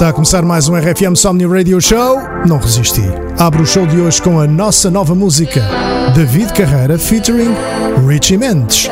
Está a começar mais um RFM Somni Radio Show. Não resisti. Abro o show de hoje com a nossa nova música, David Carreira featuring Richie Mendes.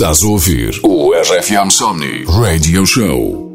Estás a ouvir o RFM Somni Radio Show.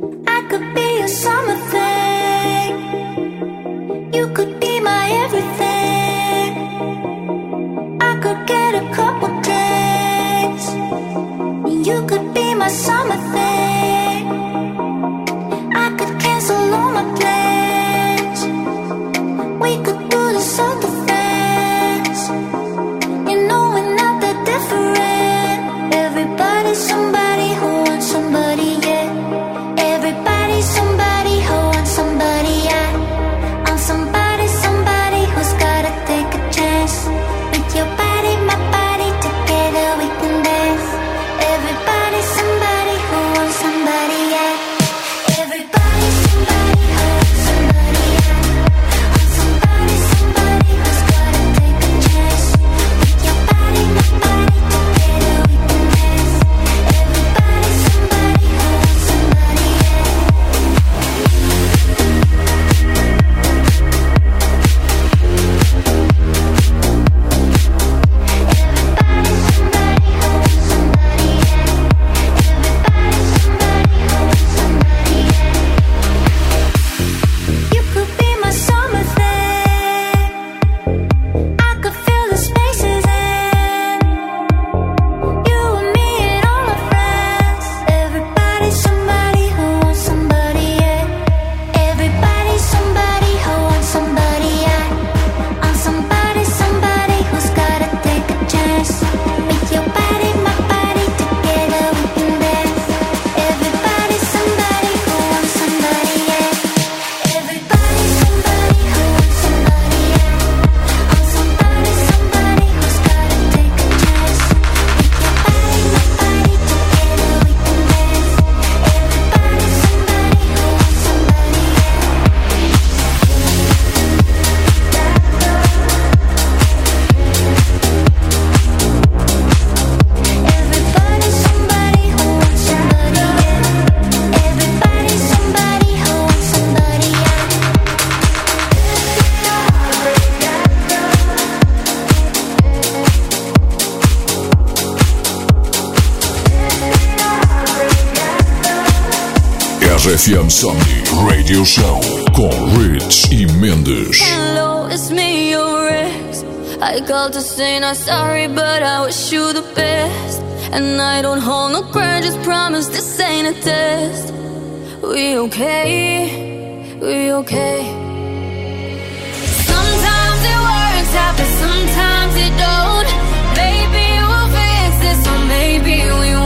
promise this ain't a test. We okay, we okay. Sometimes it works out, but sometimes it don't. Maybe we'll fix this, or maybe we won't.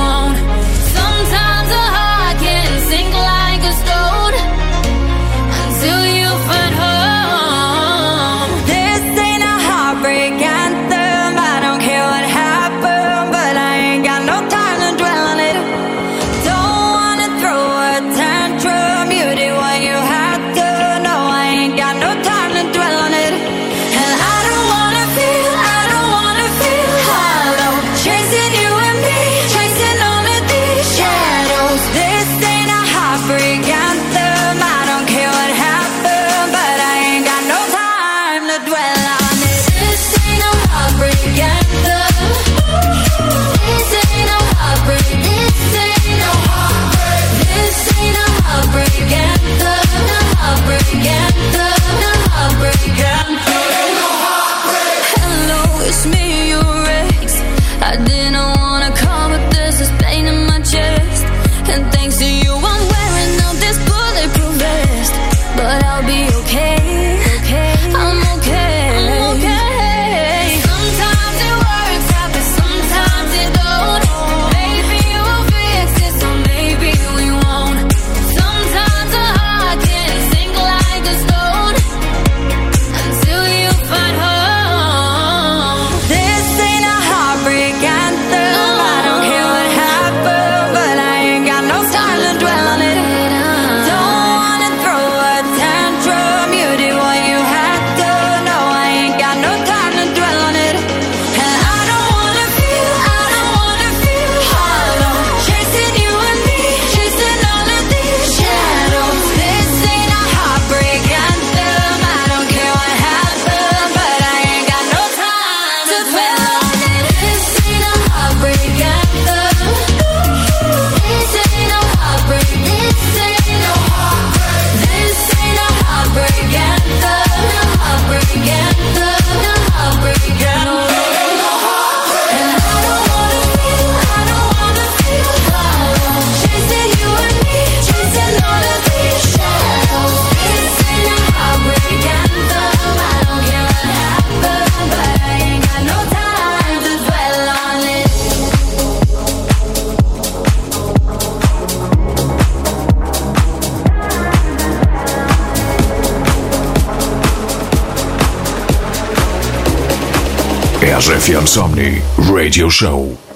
Szef Somnii Radio Show.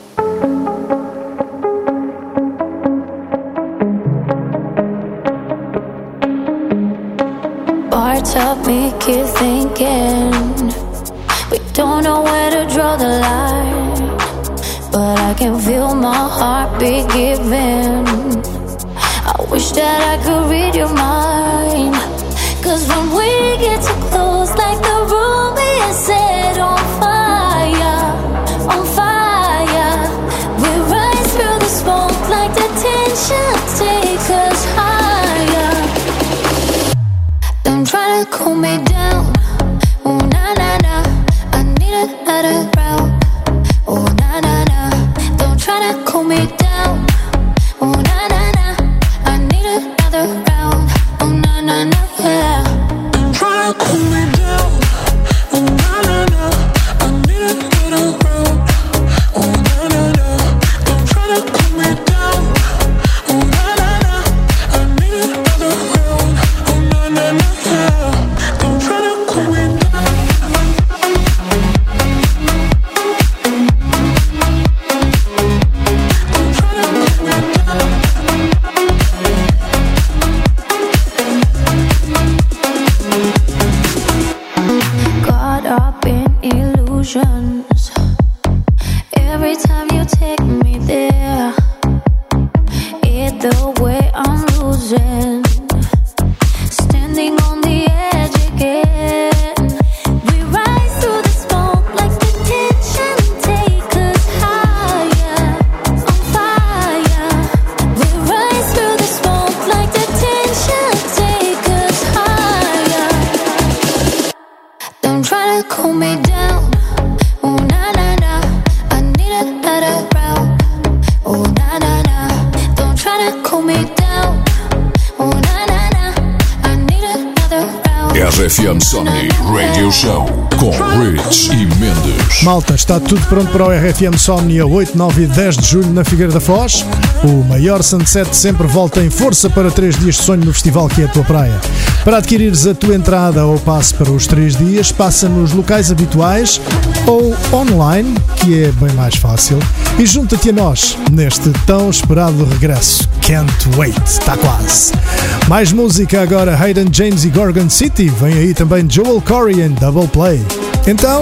Está tudo pronto para o RFM Somnia 8, 9 e 10 de julho na Figueira da Foz. O maior Sunset sempre volta em força para 3 dias de sonho no festival que é a tua praia. Para adquirires a tua entrada ou passe para os 3 dias, passa nos locais habituais ou online, que é bem mais fácil, e junta-te a nós neste tão esperado regresso. Can't wait, está quase. Mais música agora, Hayden James e Gorgon City. Vem aí também Joel Corey em Double Play. Então,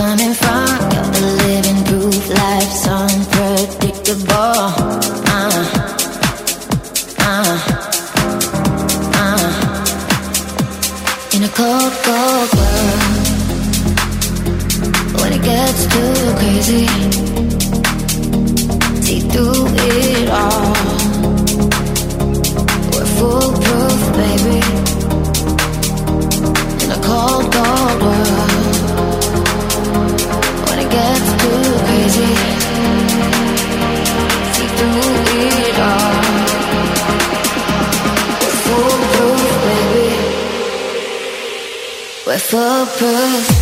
We're foolproof.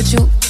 FM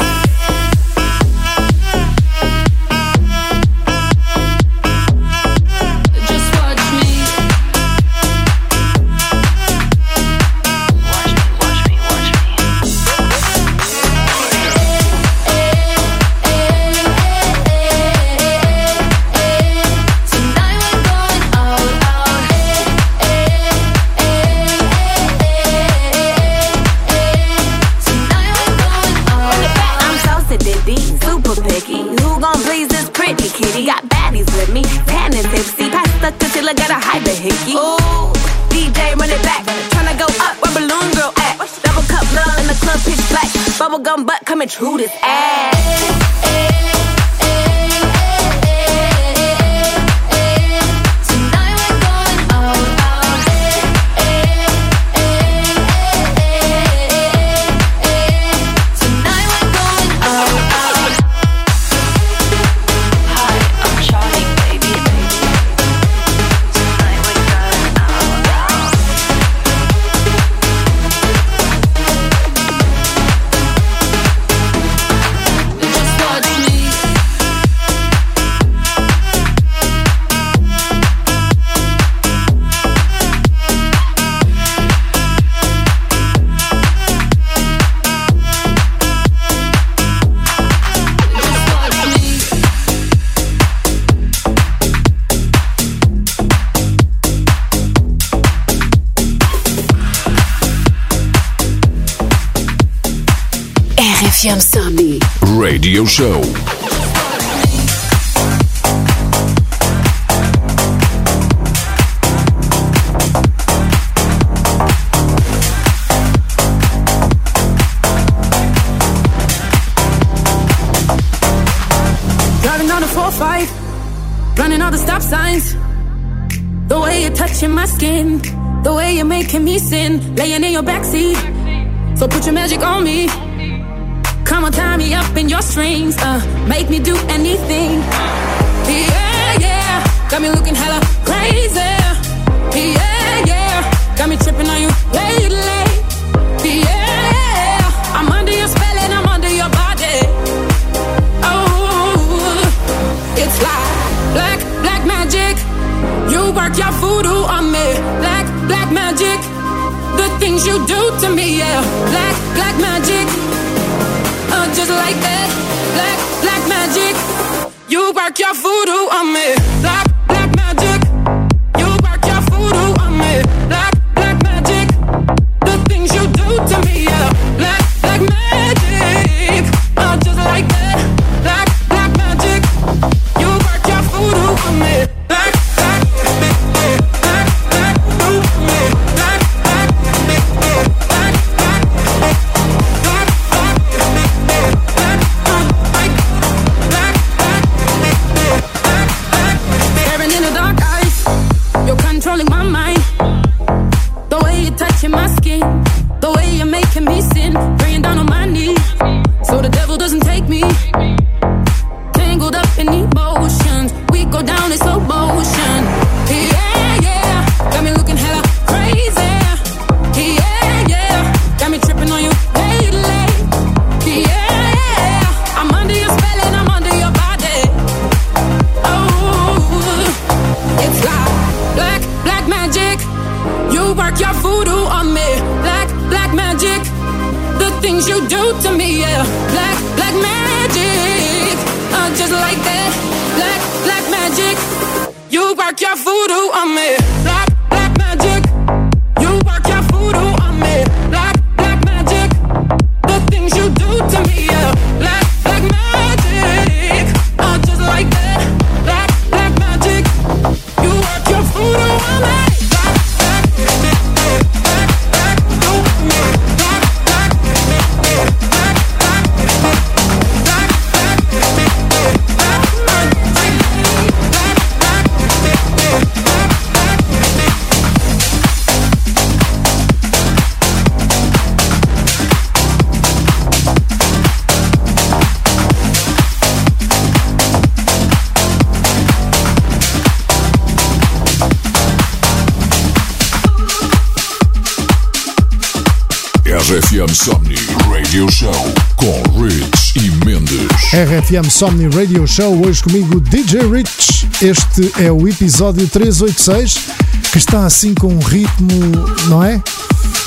Who this ass? RFM Somnii. Radio Show. Driving on a 4-5 Running all the stop signs The way you're touching my skin The way you're making me sin Laying in your backseat So put your magic on me On, tie me up in your strings uh, Make me do anything Yeah, yeah Got me looking hella crazy Yeah, yeah Got me tripping on you lately Yeah, I'm under your spell and I'm under your body Oh, it's like black, black magic. You work your voodoo on me. Black, black magic. The things you do to me, yeah. Black, black magic. Just like that. Black, black magic. You work your voodoo on me. Black, RFM Somni Radio Show, hoje comigo DJ Rich. Este é o episódio 386, que está assim com um ritmo, não é?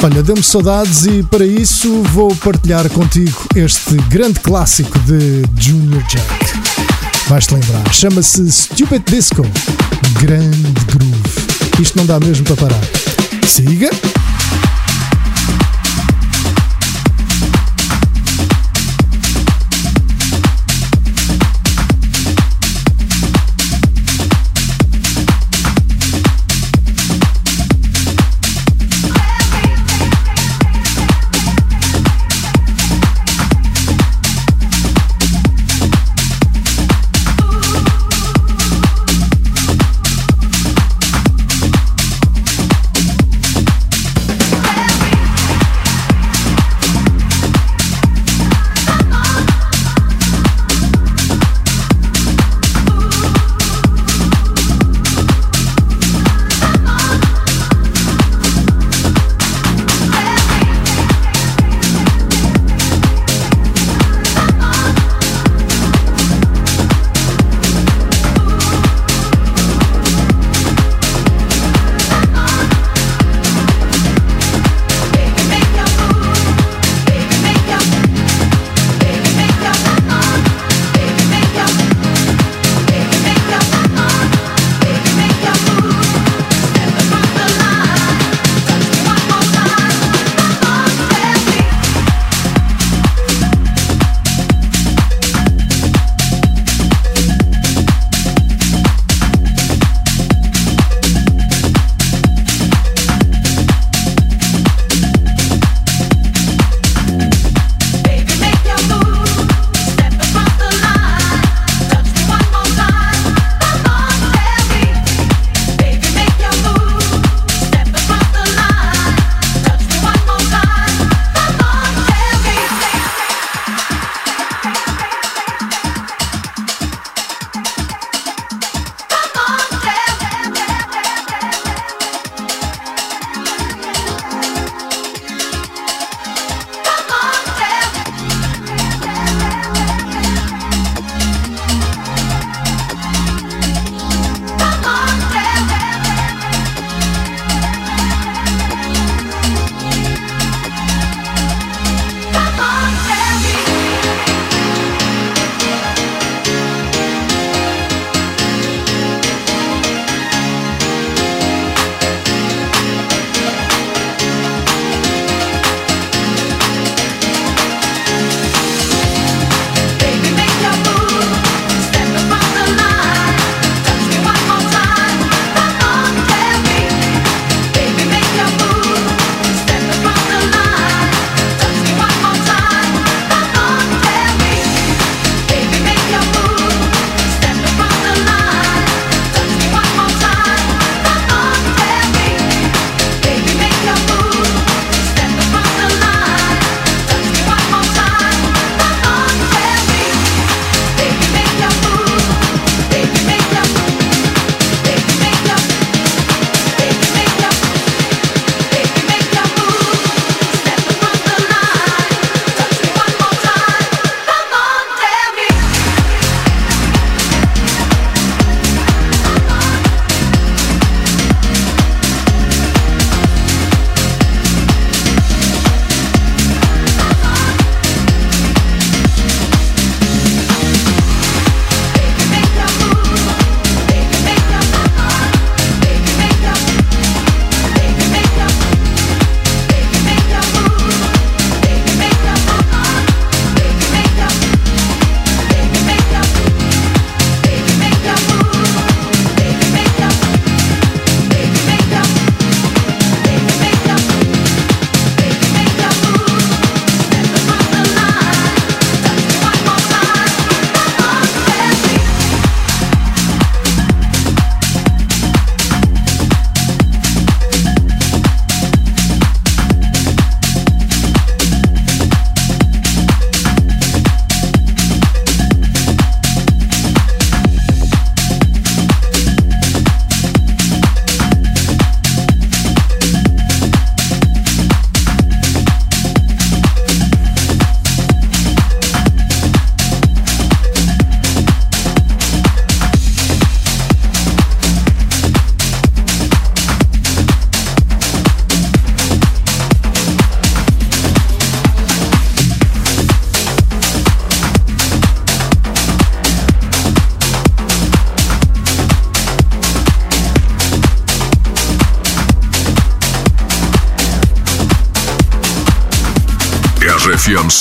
Olha, deu-me saudades e para isso vou partilhar contigo este grande clássico de Junior Jack. Vais-te lembrar, chama-se Stupid Disco. Grande groove. Isto não dá mesmo para parar. Siga!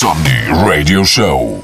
RFM Somnii Radio Show.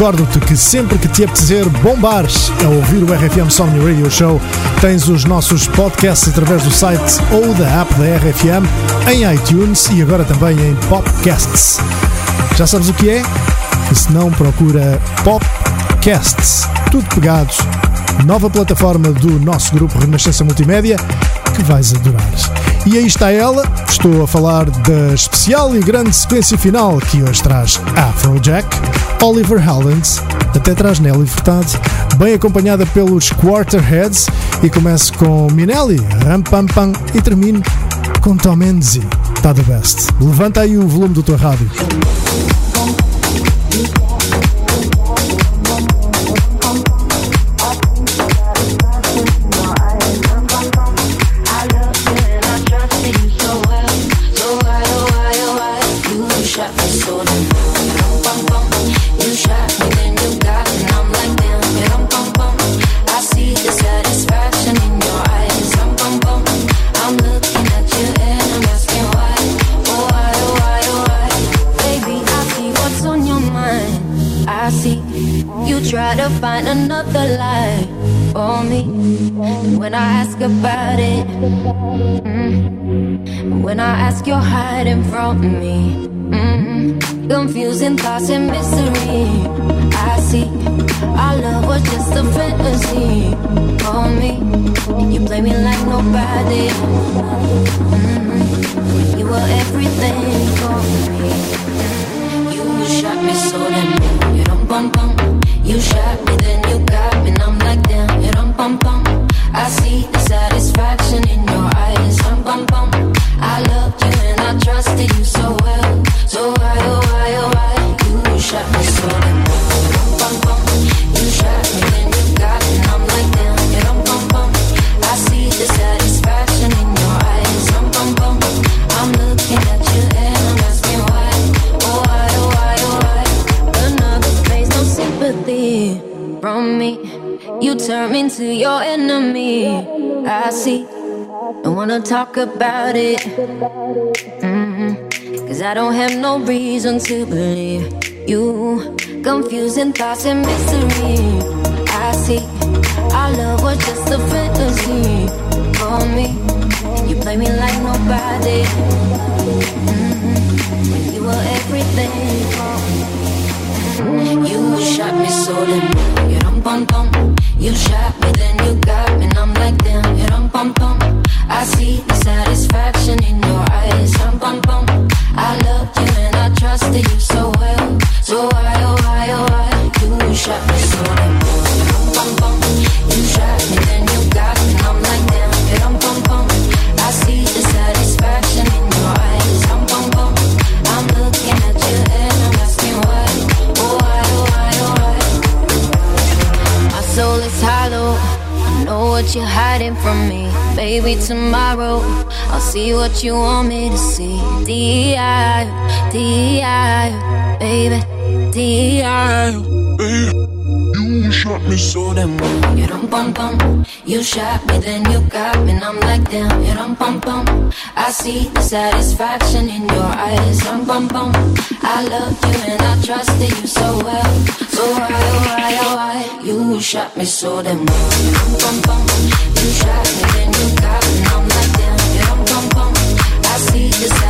Recordo-te que sempre que te apetecer bombares a ouvir o RFM Somni Radio Show, tens os nossos podcasts através do site ou da app da RFM, em iTunes e agora também em Popcasts. Já sabes o que é? E se não, procura Popcasts, tudo pegados, nova plataforma do nosso grupo Renascença Multimédia, que vais adorar. E aí está ela, estou a falar da especial e grande sequência final que hoje traz Afrojack, Oliver Heldens, até traz Nelly Furtado, bem acompanhada pelos Quarterheads e começo com Minelli, Ram Pam Pam e termino com Tom Menzi. Está the best. Levanta aí o volume do teu rádio. Find another lie on me when I ask about it. Mm. When I ask, you're hiding from me. Mm. Confusing thoughts and mystery. I see our love was just a fantasy on me. You play me like nobody. Mm. You were everything for me. You shot me so damn you don't bum bum. You shot me, You turn me into your enemy. I see. Don't wanna talk about it. Mm-hmm. Cause I don't have no reason to believe you. Confusing thoughts and mystery. I see. Our love was just a fantasy for me. You play me like nobody. Mm-hmm. When you were everything for me. You shot me so damn. You rum pum pum. You shot me, then you got me, and I'm like damn. You rum pum pum. I see the satisfaction in your eyes. Rum pum pum. I loved you and I trusted you so well. So why, oh why, oh why? You shot me so damn. Hiding from me. Baby, tomorrow I'll see what you want me to see. D.I. D.I. Baby, D.I. You shot me so damn well. You dum bum bum. You shot me, then you got me, and I'm like damn. You dum bum bum. I see the satisfaction in your eyes. Dum bum bum. I love you and I trusted you so well. So why, oh why, oh why? You shot me so damn well. You dum bum bum. You shot me, then you got me, and I'm like damn. You dum bum bum. I see the satisfaction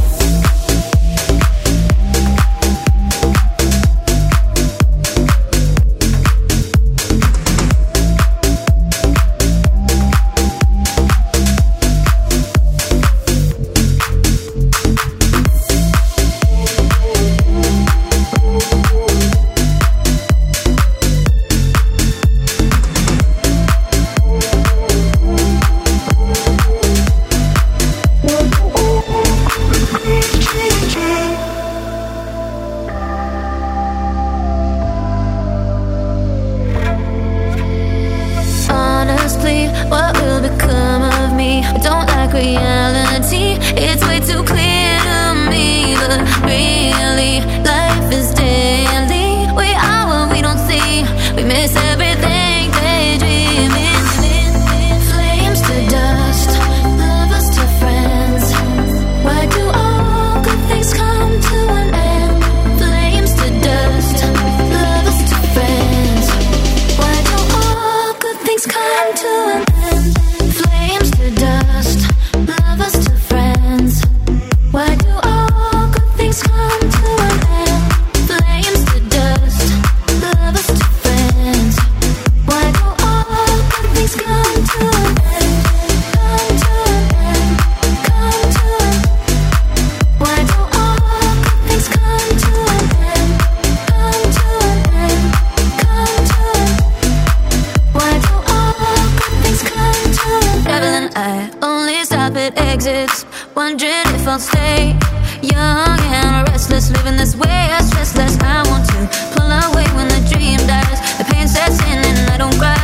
habit exits. Wondering if I'll stay young and restless. Living this way, I stressless. I want to pull away when the dream dies. The pain sets in and I don't cry.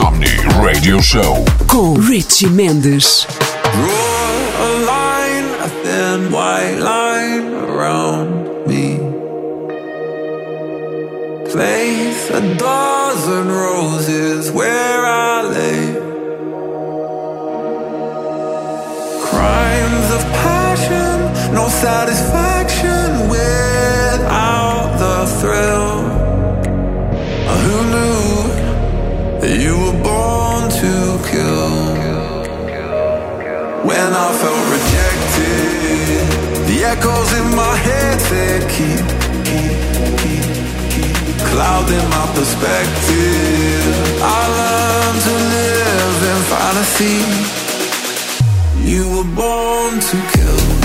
Insomni Radio Show com Richie Mendes. Draw a line, a thin white line around me. Place a dozen roses where I lay. Crimes of passion, no satisfaction. echoes in my head that keep, keep, keep, keep clouding my perspective. I learned to live in fantasy. You were born to kill.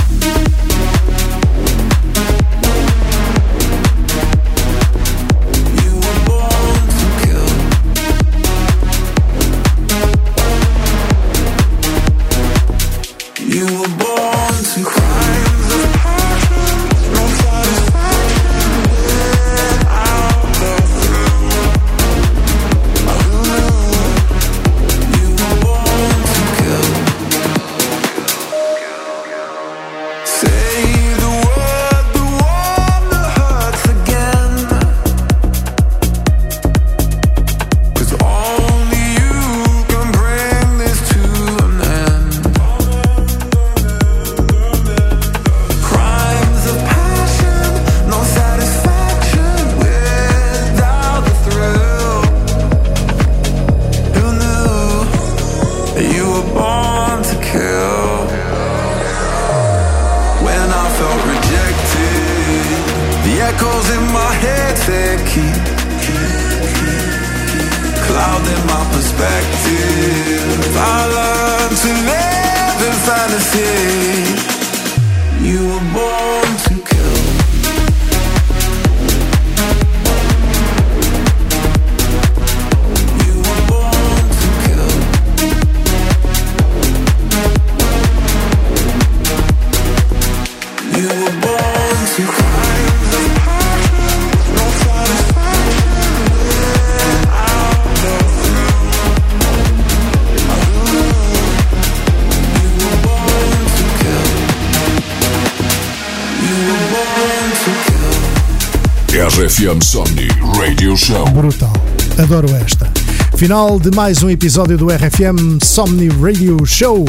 Final de mais um episódio do RFM Somni Radio Show,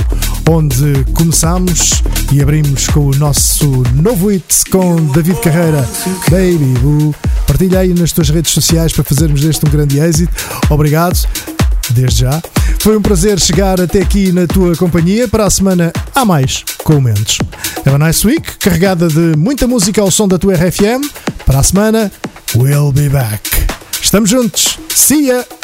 onde começamos e abrimos com o nosso novo hit com David Carreira, Baby Boo. Partilha aí nas tuas redes sociais para fazermos deste um grande êxito. Obrigado, desde já. Foi um prazer chegar até aqui na tua companhia. Para a semana há mais comentos. Have a nice week, carregada de muita música ao som da tua RFM. Para a semana, we'll be back. Estamos juntos. See ya!